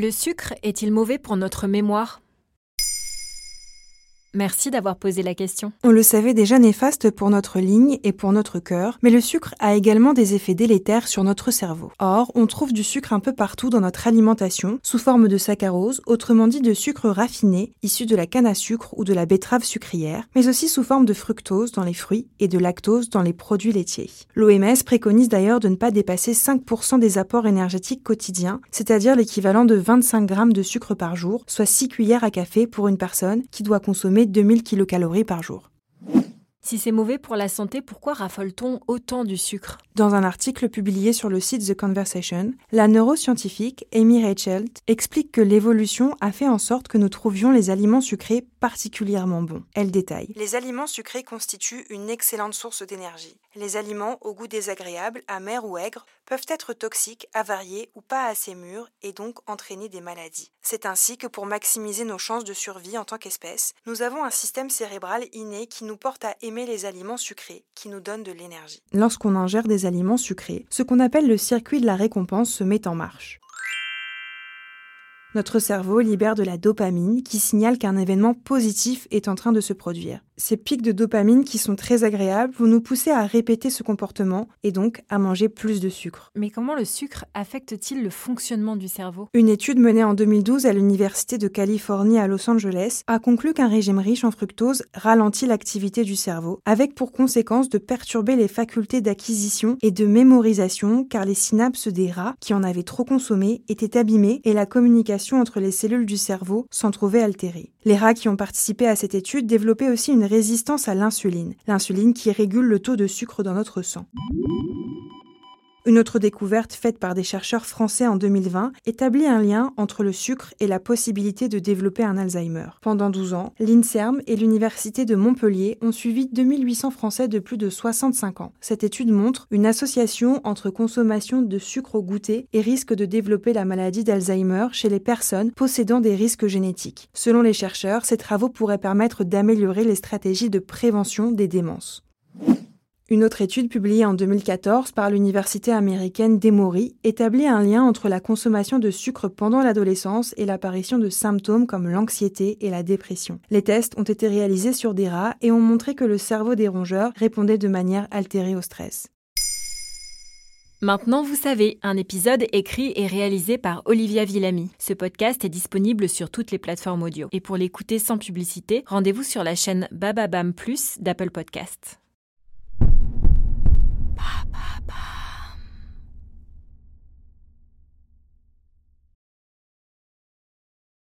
Le sucre est-il mauvais pour notre mémoire? Merci d'avoir posé la question. On le savait déjà néfaste pour notre ligne et pour notre cœur, mais le sucre a également des effets délétères sur notre cerveau. Or, on trouve du sucre un peu partout dans notre alimentation, sous forme de saccharose, autrement dit de sucre raffiné, issu de la canne à sucre ou de la betterave sucrière, mais aussi sous forme de fructose dans les fruits et de lactose dans les produits laitiers. L'OMS préconise d'ailleurs de ne pas dépasser 5% des apports énergétiques quotidiens, c'est-à-dire l'équivalent de 25 grammes de sucre par jour, soit 6 cuillères à café pour une personne qui doit consommer 2000 kcal par jour. Si c'est mauvais pour la santé, pourquoi raffole-t-on autant du sucre? Dans un article publié sur le site The Conversation, la neuroscientifique Amy Reichelt explique que l'évolution a fait en sorte que nous trouvions les aliments sucrés particulièrement bons. Elle détaille. Les aliments sucrés constituent une excellente source d'énergie. Les aliments au goût désagréable, amer ou aigre, peuvent être toxiques, avariés ou pas assez mûrs et donc entraîner des maladies. C'est ainsi que pour maximiser nos chances de survie en tant qu'espèce, nous avons un système cérébral inné qui nous porte à aimer les aliments sucrés, qui nous donnent de l'énergie. Lorsqu'on ingère des aliments sucrés, ce qu'on appelle le circuit de la récompense se met en marche. Notre cerveau libère de la dopamine qui signale qu'un événement positif est en train de se produire. Ces pics de dopamine qui sont très agréables vont nous pousser à répéter ce comportement et donc à manger plus de sucre. Mais comment le sucre affecte-t-il le fonctionnement du cerveau? Une étude menée en 2012 à l'Université de Californie à Los Angeles a conclu qu'un régime riche en fructose ralentit l'activité du cerveau, avec pour conséquence de perturber les facultés d'acquisition et de mémorisation car les synapses des rats qui en avaient trop consommé étaient abîmées et la communication entre les cellules du cerveau s'en trouvait altérée. Les rats qui ont participé à cette étude développaient aussi une résistance à l'insuline, l'insuline qui régule le taux de sucre dans notre sang. Une autre découverte faite par des chercheurs français en 2020 établit un lien entre le sucre et la possibilité de développer un Alzheimer. Pendant 12 ans, l'INSERM et l'Université de Montpellier ont suivi 2800 Français de plus de 65 ans. Cette étude montre une association entre consommation de sucre au goûter et risque de développer la maladie d'Alzheimer chez les personnes possédant des risques génétiques. Selon les chercheurs, ces travaux pourraient permettre d'améliorer les stratégies de prévention des démences. Une autre étude publiée en 2014 par l'université américaine d'Emory établit un lien entre la consommation de sucre pendant l'adolescence et l'apparition de symptômes comme l'anxiété et la dépression. Les tests ont été réalisés sur des rats et ont montré que le cerveau des rongeurs répondait de manière altérée au stress. Maintenant, vous savez, un épisode écrit et réalisé par Olivia Villamy. Ce podcast est disponible sur toutes les plateformes audio. Et pour l'écouter sans publicité, rendez-vous sur la chaîne Bababam Plus d'Apple Podcasts.